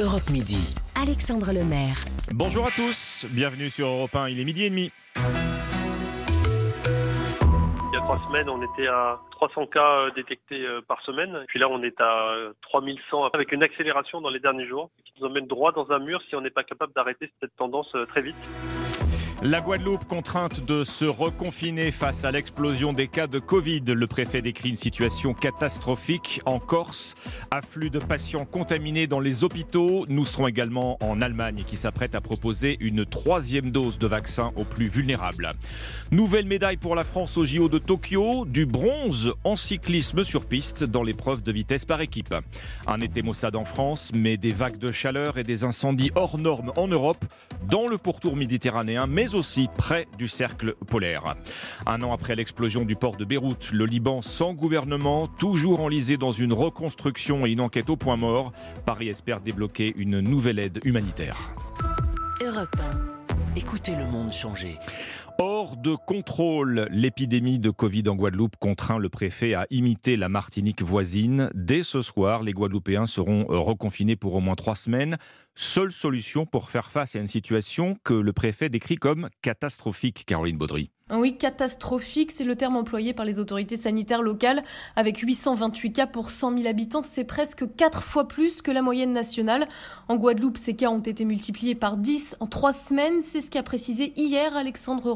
Europe Midi. Alexandre Lemaire. Bonjour à tous, bienvenue sur Europe 1, il est midi et demi. Il y a trois semaines, on était à 300 cas euh, détectés euh, par semaine. Puis là, on est à 3100 avec une accélération dans les derniers jours qui nous emmène droit dans un mur si on n'est pas capable d'arrêter cette tendance euh, très vite. La Guadeloupe contrainte de se reconfiner face à l'explosion des cas de Covid. Le préfet décrit une situation catastrophique en Corse. Afflux de patients contaminés dans les hôpitaux. Nous serons également en Allemagne qui s'apprête à proposer une troisième dose de vaccin aux plus vulnérables. Nouvelle médaille pour la France au JO de Tokyo. Du bronze en cyclisme sur piste dans l'épreuve de vitesse par équipe. Un été maussade en France, mais des vagues de chaleur et des incendies hors normes en Europe, dans le pourtour méditerranéen, mais aussi près du cercle polaire. Un an après l'explosion du port de Beyrouth, le Liban sans gouvernement, toujours enlisé dans une reconstruction et une enquête au point mort, Paris espère débloquer une nouvelle aide humanitaire. Europe 1. Écoutez le monde changer. Hors de contrôle, l'épidémie de Covid en Guadeloupe contraint le préfet à imiter la Martinique voisine. Dès ce soir, les Guadeloupéens seront reconfinés pour au moins trois semaines. Seule solution pour faire face à une situation que le préfet décrit comme catastrophique, Caroline Baudry. Oui, catastrophique, c'est le terme employé par les autorités sanitaires locales. Avec 828 cas pour 100 000 habitants, c'est presque 4 fois plus que la moyenne nationale. En Guadeloupe, ces cas ont été multipliés par 10 en 3 semaines. C'est ce qu'a précisé hier Alexandre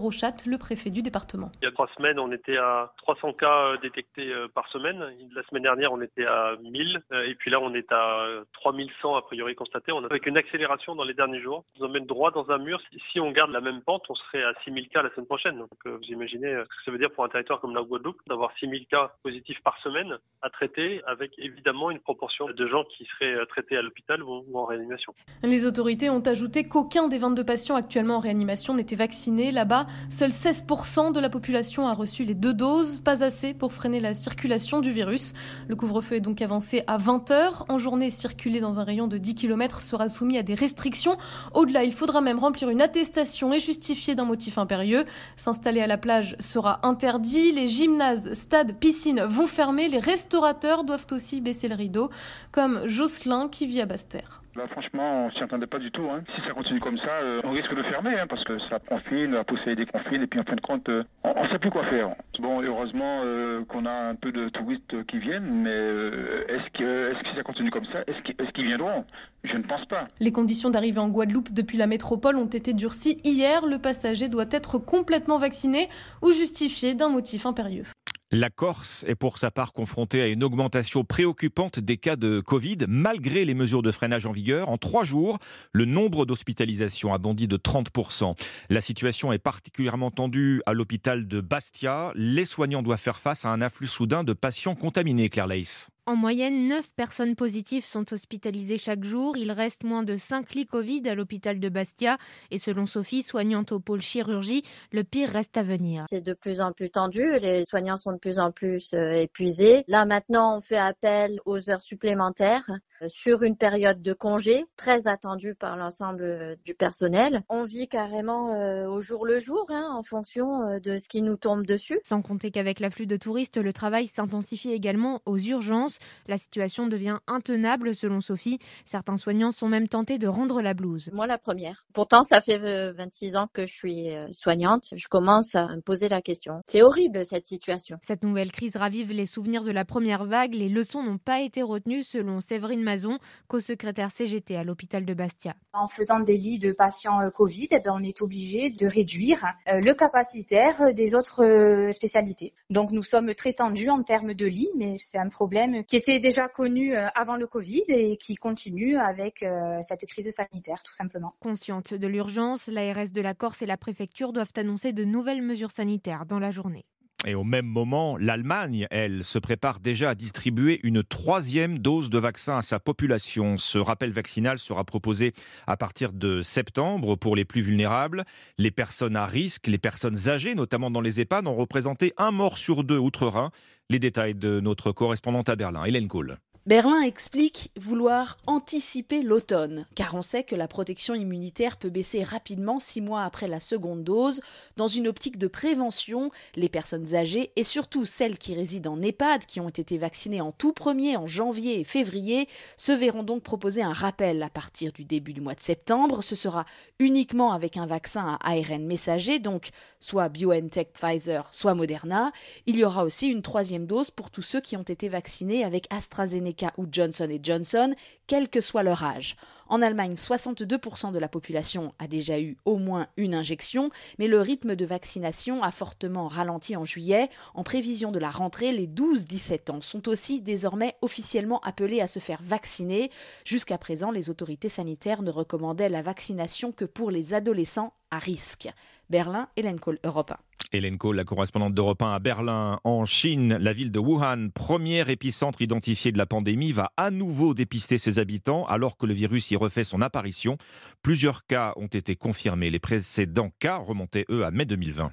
Le préfet du département. Il y a 3 semaines, on était à 300 cas euh, détectés euh, par semaine. La semaine dernière, on était à 1000. Euh, et puis là, on est à 3100 a priori constatés. On a avec une accélération dans les derniers jours. Ça nous emmène droit dans un mur. Si on garde la même pente, on serait à 6000 cas la semaine prochaine. Donc, vous imaginez ce que ça veut dire pour un territoire comme la Guadeloupe d'avoir 6000 cas positifs par semaine à traiter avec évidemment une proportion de gens qui seraient traités à l'hôpital ou en réanimation. Les autorités ont ajouté qu'aucun des 22 patients actuellement en réanimation n'était vacciné. Là-bas, seuls 16% de la population a reçu les deux doses, pas assez pour freiner la circulation du virus. Le couvre-feu est donc avancé à 20h. En journée, circuler dans un rayon de 10 km sera soumis à des restrictions. Au-delà, il faudra même remplir une attestation et justifier d'un motif impérieux. S'installer à la plage sera interdit. Les gymnases, stades, piscines vont fermer. Les restaurateurs doivent aussi baisser le rideau, comme Jocelyn qui vit à Bastère. Là, franchement, on s'y attendait pas du tout. Hein. Si ça continue comme ça, euh, on risque de fermer, hein, parce que ça confine, la poussée des confines, et puis en fin de compte, euh, on ne sait plus quoi faire. Bon, heureusement euh, qu'on a un peu de touristes qui viennent, mais est-ce que, est que ça continue comme ça, est-ce qu'ils viendront? Je ne pense pas. Les conditions d'arrivée en Guadeloupe depuis la métropole ont été durcies. Hier, le passager doit être complètement vacciné ou justifié d'un motif impérieux. La Corse est pour sa part confrontée à une augmentation préoccupante des cas de Covid, malgré les mesures de freinage en vigueur. En trois jours, le nombre d'hospitalisations a bondi de 30%. La situation est particulièrement tendue à l'hôpital de Bastia. Les soignants doivent faire face à un afflux soudain de patients contaminés, Claire Leis. En moyenne, 9 personnes positives sont hospitalisées chaque jour. Il reste moins de 5 lits Covid à l'hôpital de Bastia. Et selon Sophie, soignante au pôle chirurgie, le pire reste à venir. C'est de plus en plus tendu. Les soignants sont de plus en plus euh, épuisés. Là, maintenant, on fait appel aux heures supplémentaires euh, sur une période de congé très attendue par l'ensemble euh, du personnel. On vit carrément au jour le jour hein, en fonction de ce qui nous tombe dessus. Sans compter qu'avec l'afflux de touristes, le travail s'intensifie également aux urgences. La situation devient intenable selon Sophie. Certains soignants sont même tentés de rendre la blouse. Moi la première. Pourtant ça fait 26 euh, ans que je suis euh, soignante. Je commence à me poser la question. C'est horrible cette situation. Cette nouvelle crise ravive les souvenirs de la première vague. Les leçons n'ont pas été retenues selon Séverine Mazon, co-secrétaire CGT à l'hôpital de Bastia. En faisant des lits de patients euh, Covid, eh ben, on est obligé de réduire le capacitaire des autres spécialités. Donc nous sommes très tendus en termes de lits, mais c'est un problème qui était déjà connu euh, avant le Covid et qui continue avec euh, cette crise sanitaire, tout simplement. Consciente de l'urgence, l'ARS de la Corse et la préfecture doivent annoncer de nouvelles mesures sanitaires dans la journée. Et au même moment, l'Allemagne, elle, se prépare déjà à distribuer une troisième dose de vaccin à sa population. Ce rappel vaccinal sera proposé à partir de septembre pour les plus vulnérables. Les personnes à risque, les personnes âgées, notamment dans les EHPAD, ont représenté un mort sur deux outre-Rhin. Les détails de notre correspondante à Berlin, Hélène Kohl. Berlin explique vouloir anticiper l'automne, car on sait que la protection immunitaire peut baisser rapidement six mois après la seconde dose. Dans une optique de prévention, les personnes âgées et surtout celles qui résident en EHPAD, qui ont été vaccinées en tout premier en janvier et février, se verront donc proposer un rappel à partir du début du mois de septembre. Ce sera uniquement avec un vaccin à ARN messager, donc soit BioNTech Pfizer, soit Moderna. Il y aura aussi une troisième dose pour tous ceux qui ont été vaccinés avec AstraZeneca ou Johnson Johnson, quel que soit leur âge. En Allemagne, 62% de la population a déjà eu au moins une injection, mais le rythme de vaccination a fortement ralenti en juillet. En prévision de la rentrée, les 12-17 ans sont aussi désormais officiellement appelés à se faire vacciner. Jusqu'à présent, les autorités sanitaires ne recommandaient la vaccination que pour les adolescents à risque. Berlin, Hélène Kohl, Europe 1. Hélène Kohl, la correspondante d'Europe 1 à Berlin, en Chine, la ville de Wuhan, premier épicentre identifié de la pandémie, va à nouveau dépister ses habitants alors que le virus y refait son apparition. Plusieurs cas ont été confirmés. Les précédents cas remontaient, eux, à mai 2020.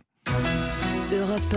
Europe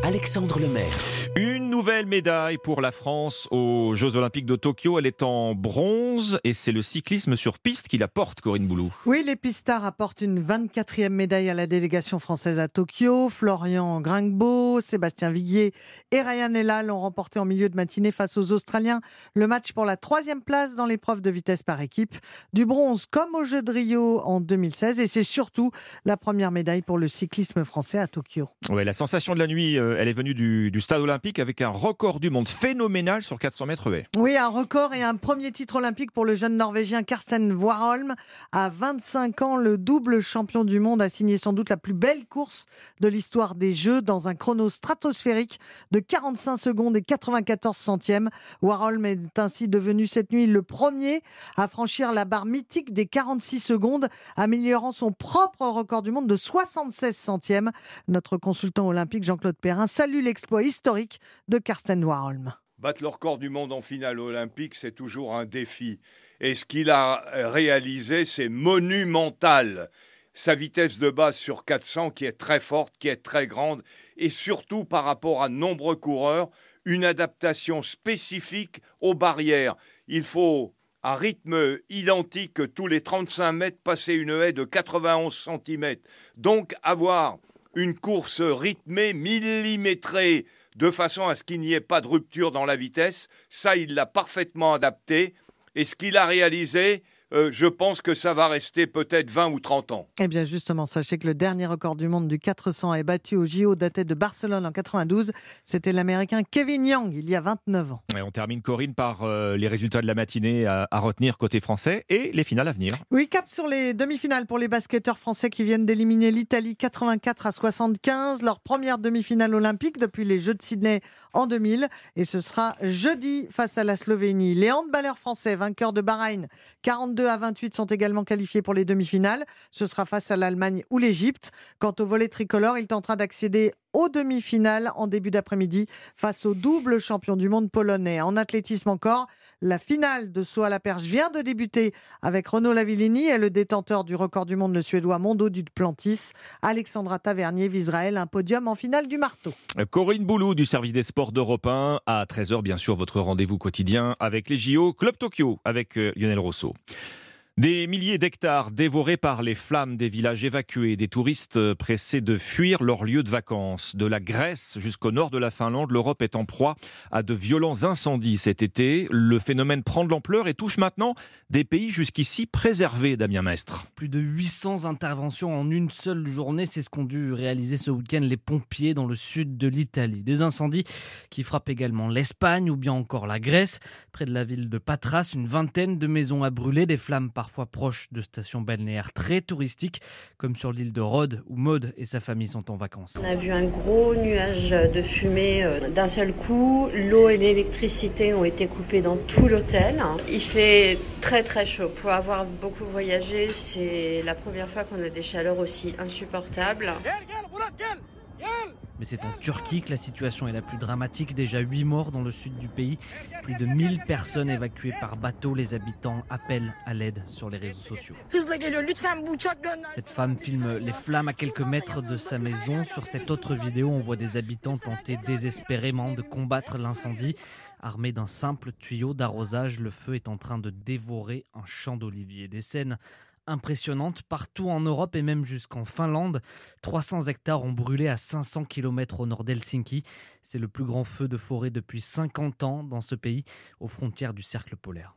1, Alexandre Lemaire. Une nouvelle médaille pour la France aux Jeux Olympiques de Tokyo. Elle est en bronze et c'est le cyclisme sur piste qui la porte, Corinne Boulou. Oui, les pistards apportent une 24e médaille à la délégation française à Tokyo. Florian Gringbeau, Sébastien Viguier et Ryan Ella l'ont remporté en milieu de matinée face aux Australiens. Le match pour la troisième place dans l'épreuve de vitesse par équipe. Du bronze comme aux Jeux de Rio en 2016 et c'est surtout la première médaille pour le cyclisme français à Tokyo. Ouais, la sensation de la nuit, euh, elle est venue du, stade olympique avec un record du monde phénoménal sur 400 mètres haies. Oui, un record et un premier titre olympique pour le jeune Norvégien Karsten Warholm. À 25 ans, le double champion du monde a signé sans doute la plus belle course de l'histoire des Jeux dans un chrono stratosphérique de 45 secondes et 94 centièmes. Warholm est ainsi devenu cette nuit le premier à franchir la barre mythique des 46 secondes, améliorant son propre record du monde de 76 centièmes. Notre consultant olympique Jean-Claude Perrin salue l'exploit historique de Karsten Warholm. Battre le record du monde en finale olympique, c'est toujours un défi. Et ce qu'il a réalisé, c'est monumental. Sa vitesse de base sur 400 qui est très forte, qui est très grande, et surtout par rapport à nombreux coureurs, une adaptation spécifique aux barrières. Il faut un rythme identique tous les 35 mètres, passer une haie de 91 cm. Donc avoir une course rythmée, millimétrée, de façon à ce qu'il n'y ait pas de rupture dans la vitesse. Ça, il l'a parfaitement adapté. Et ce qu'il a réalisé, euh, je pense que ça va rester peut-être 20 ou 30 ans. Eh bien justement, sachez que le dernier record du monde du 400 est battu au JO daté de Barcelone en 92. C'était l'Américain Kevin Young, il y a 29 ans. Et on termine, Corinne, par euh, les résultats de la matinée à, à, retenir côté français et les finales à venir. Oui, cap sur les demi-finales pour les basketteurs français qui viennent d'éliminer l'Italie 84 à 75, leur première demi-finale olympique depuis les Jeux de Sydney en 2000. Et ce sera jeudi face à la Slovénie. Les handballeurs français, vainqueurs de Bahreïn 42 à 28 sont également qualifiés pour les demi-finales. Ce sera face à l'Allemagne ou l'Égypte. Quant au volet tricolore, il tentera d'accéder aux demi-finales en début d'après-midi face au double champion du monde polonais. En athlétisme encore, la finale de saut à la perche vient de débuter avec Renaud Lavillini et le détenteur du record du monde, le suédois Mondo Duplantis. Alexandra Tavernier visera elle un podium en finale du marteau. Corinne Boulou du service des sports d'Europe 1 à 13h, bien sûr, votre rendez-vous quotidien avec les JO Club Tokyo avec euh, Lionel Rousseau. Des milliers d'hectares dévorés par les flammes des villages évacués, des touristes pressés de fuir leur lieu de vacances. De la Grèce jusqu'au nord de la Finlande, l'Europe est en proie à de violents incendies cet été. Le phénomène prend de l'ampleur et touche maintenant des pays jusqu'ici préservés, Damien Mestre. Plus de 800 interventions en une seule journée, c'est ce qu'ont dû réaliser ce week-end les pompiers dans le sud de l'Italie. Des incendies qui frappent également l'Espagne ou bien encore la Grèce. Près de la ville de Patras, une vingtaine de maisons à brûler, des flammes parfois proches de stations balnéaires très touristiques, comme sur l'île de Rhodes où Maude et sa famille sont en vacances. On a vu un gros nuage de fumée euh, d'un seul coup. L'eau et l'électricité ont été coupées dans tout l'hôtel. Il fait très très chaud. Pour avoir beaucoup voyagé, c'est la première fois qu'on a des chaleurs aussi insupportables. Mais c'est en Turquie que la situation est la plus dramatique. Déjà 8 morts dans le sud du pays. Plus de 1000 personnes évacuées par bateau. Les habitants appellent à l'aide sur les réseaux sociaux. Cette femme filme les flammes à quelques mètres de sa maison. Sur cette autre vidéo, on voit des habitants tenter désespérément de combattre l'incendie Armé d'un simple tuyau d'arrosage, le feu est en train de dévorer un champ d'oliviers. Des scènes impressionnantes partout en Europe et même jusqu'en Finlande. 300 hectares ont brûlé à 500 km au nord d'Helsinki. C'est le plus grand feu de forêt depuis 50 ans dans ce pays, aux frontières du cercle polaire.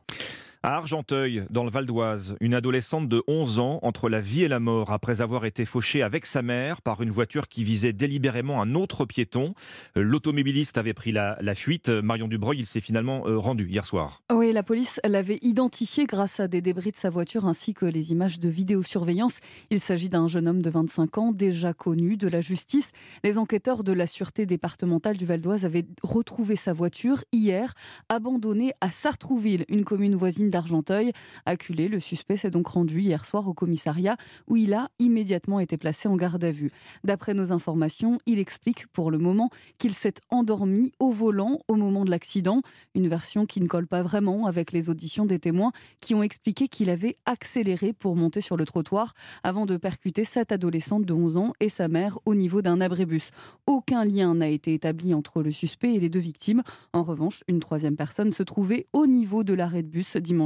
À Argenteuil, dans le Val d'Oise, une adolescente de 11 ans entre la vie et la mort après avoir été fauchée avec sa mère par une voiture qui visait délibérément un autre piéton. L'automobiliste avait pris la, fuite. Marion Dubreuil, il s'est finalement euh, rendu hier soir. Oui, la police l'avait identifié grâce à des débris de sa voiture ainsi que les images de vidéosurveillance. Il s'agit d'un jeune homme de 25 ans déjà connu de la justice. Les enquêteurs de la sûreté départementale du Val d'Oise avaient retrouvé sa voiture hier, abandonnée à Sartrouville, une commune voisine d'Argenteuil. Acculé, le suspect s'est donc rendu hier soir au commissariat où il a immédiatement été placé en garde à vue. D'après nos informations, il explique pour le moment qu'il s'est endormi au volant au moment de l'accident, une version qui ne colle pas vraiment avec les auditions des témoins qui ont expliqué qu'il avait accéléré pour monter sur le trottoir avant de percuter cette adolescente de 11 ans et sa mère au niveau d'un abrébus. Aucun lien n'a été établi entre le suspect et les deux victimes. En revanche, une troisième personne se trouvait au niveau de l'arrêt de bus dimanche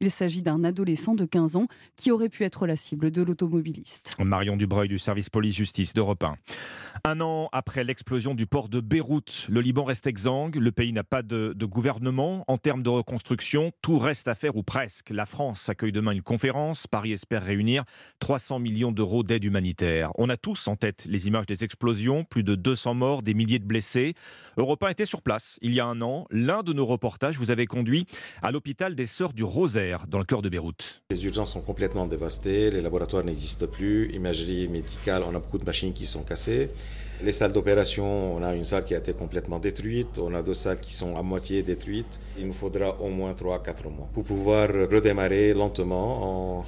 Il s'agit d'un adolescent de 15 ans qui aurait pu être la cible de l'automobiliste. Marion Dubreuil du service police-justice d'Europe 1. Un an après l'explosion du port de Beyrouth, le Liban reste exsangue. Le pays n'a pas de, de, gouvernement. En termes de reconstruction, tout reste à faire ou presque. La France accueille demain une conférence. Paris espère réunir 300 millions d'euros d'aide humanitaire. On a tous en tête les images des explosions, plus de 200 morts, des milliers de blessés. Europe 1 était sur place il y a un an. L'un de nos reportages vous avait conduit à l'hôpital des du Rosaire, dans le cœur de Beyrouth. Les urgences sont complètement dévastées, les laboratoires n'existent plus, imagerie médicale, on a beaucoup de machines qui sont cassées. Les salles d'opération, on a une salle qui a été complètement détruite, on a deux salles qui sont à moitié détruites. Il nous faudra au moins 3-4 mois pour pouvoir redémarrer lentement en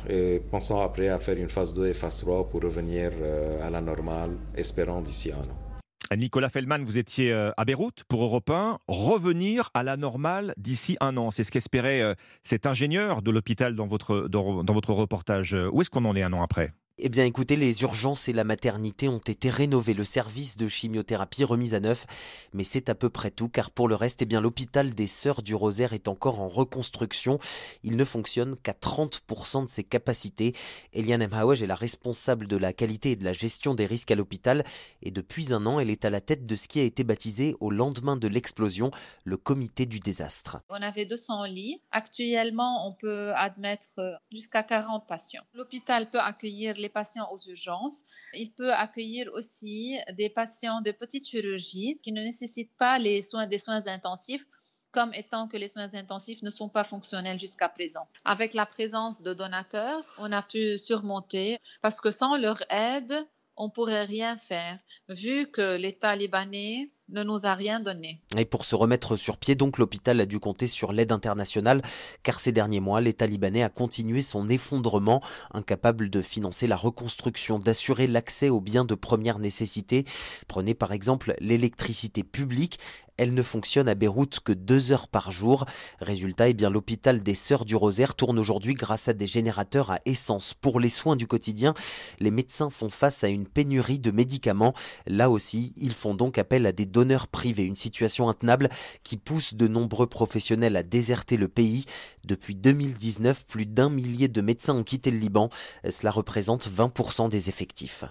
pensant après à faire une phase 2 et phase 3 pour revenir euh, à la normale, espérant d'ici un an. Nicolas Feldman, vous étiez euh, à Beyrouth pour Europe 1. Revenir à la normale d'ici un an, c'est ce qu'espérait euh, cet ingénieur de l'hôpital dans votre, dans, dans votre reportage. Où est-ce qu'on en est un an après? Eh bien écoutez, les urgences et la maternité ont été rénovées, le service de chimiothérapie remis à neuf, mais c'est à peu près tout car pour le reste, eh bien l'hôpital des Sœurs du Rosaire est encore en reconstruction. Il ne fonctionne qu'à 30% de ses capacités. Eliane Mhawaj est la responsable de la qualité et de la gestion des risques à l'hôpital et depuis un an, elle est à la tête de ce qui a été baptisé au lendemain de l'explosion, le comité du désastre. On avait 200 lits. Actuellement, on peut admettre jusqu'à 40 patients. L'hôpital peut accueillir les patients aux urgences. Il peut accueillir aussi des patients de petite chirurgie qui ne nécessitent pas les soins des soins intensifs comme étant que les soins intensifs ne sont pas fonctionnels jusqu'à présent. Avec la présence de donateurs, on a pu surmonter parce que sans leur aide, on pourrait rien faire, vu que l'État libanais ne nous a rien donné. Et pour se remettre sur pied, donc l'hôpital a dû compter sur l'aide internationale, car ces derniers mois, l'État libanais a continué son effondrement, incapable de financer la reconstruction, d'assurer l'accès aux biens de première nécessité. Prenez par exemple l'électricité publique. Elle ne fonctionne à Beyrouth que deux heures par jour. Résultat, eh bien, l'hôpital des Sœurs du Rosaire tourne aujourd'hui grâce à des générateurs à essence. Pour les soins du quotidien, les médecins font face à une pénurie de médicaments. Là aussi, ils font donc appel à des donneurs privés, une situation intenable qui pousse de nombreux professionnels à déserter le pays. Depuis 2019, plus d'un millier de médecins ont quitté le Liban. Cela représente 20% des effectifs.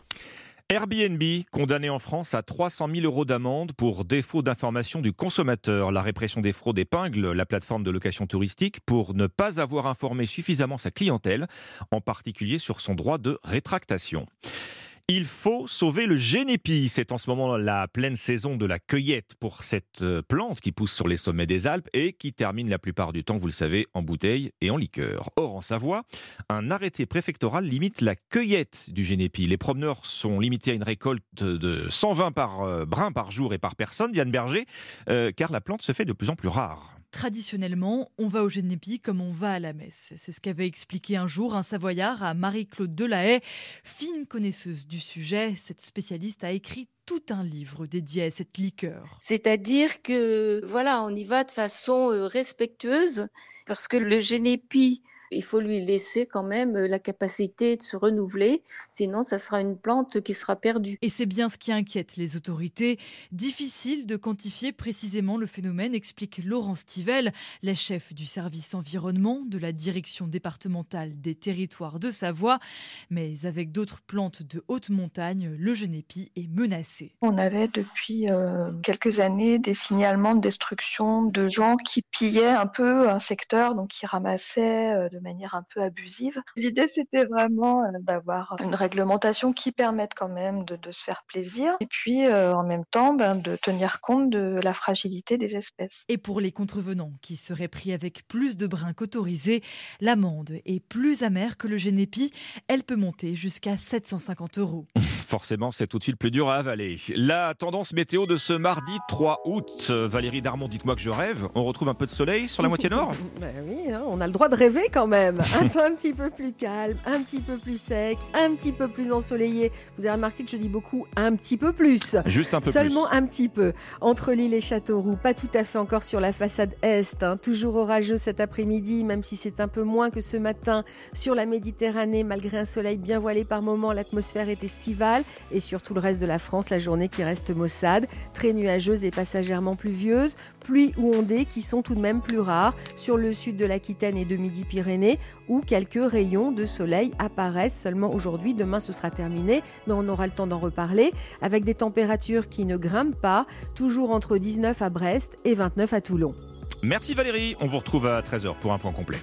Airbnb, condamné en France à 300 000 euros d'amende pour défaut d'information du consommateur. La répression des fraudes épingle la plateforme de location touristique pour ne pas avoir informé suffisamment sa clientèle, en particulier sur son droit de rétractation. Il faut sauver le génépi. C'est en ce moment la pleine saison de la cueillette pour cette euh, plante qui pousse sur les sommets des Alpes et qui termine la plupart du temps, vous le savez, en bouteille et en liqueur. Or, en Savoie, un arrêté préfectoral limite la cueillette du génépi. Les promeneurs sont limités à une récolte de 120 par euh, brin par jour et par personne, Diane Berger, euh, car la plante se fait de plus en plus rare. Traditionnellement, on va au Génépi comme on va à la messe. C'est ce qu'avait expliqué un jour un Savoyard à Marie-Claude Delahaye. Fine connaisseuse du sujet, cette spécialiste a écrit tout un livre dédié à cette liqueur. C'est-à-dire que, voilà, on y va de façon euh, respectueuse parce que le Génépi Il faut lui laisser quand même la capacité de se renouveler, sinon ça sera une plante qui sera perdue. Et c'est bien ce qui inquiète les autorités. Difficile de quantifier précisément le phénomène, explique Laurent Stivel, la chef du service environnement de la direction départementale des territoires de Savoie. Mais avec d'autres plantes de haute montagne, le genépi est menacé. On avait depuis euh, quelques années des signalements de destruction de gens qui pillaient un peu un secteur, donc qui ramassaient euh, de manière un peu abusive. L'idée, c'était vraiment euh, d'avoir une réglementation qui permette quand même de, de se faire plaisir et puis en même temps ben, de tenir compte de la fragilité des espèces. Et pour les contrevenants qui seraient pris avec plus de brins qu'autorisés, l'amende est plus amère que le génépi. Elle peut monter jusqu'à 750 euros. Forcément, c'est tout de suite plus dur à avaler. La tendance météo de ce mardi 3 août. Valérie Darmon, dites-moi que je rêve. On retrouve un peu de soleil sur la moitié nord? Ben Oui, hein, on a le droit de rêver quand même. Un temps un petit peu plus calme, un petit peu plus sec, un petit peu plus ensoleillé. Vous avez remarqué que je dis beaucoup un petit peu plus. Juste un peu Seulement un petit peu. Entre l'île et Châteauroux, pas tout à fait encore sur la façade est. Hein. Toujours orageux cet après-midi, même si c'est un peu moins que ce matin. Sur la Méditerranée, malgré un soleil bien voilé par moments, l'atmosphère est estivale. Et sur tout le reste de la France, la journée qui reste maussade, très nuageuse et passagèrement pluvieuse. Pluie ou ondées qui sont tout de même plus rares sur le sud de l'Aquitaine et de Midi-Pyrénées, où quelques rayons de soleil apparaissent seulement aujourd'hui. Demain, ce sera terminé, mais on aura le temps d'en reparler. Avec des températures qui ne grimpent pas, toujours entre 19 à Brest et 29 à Toulon. Merci Valérie, on vous retrouve à 13h pour un point complet.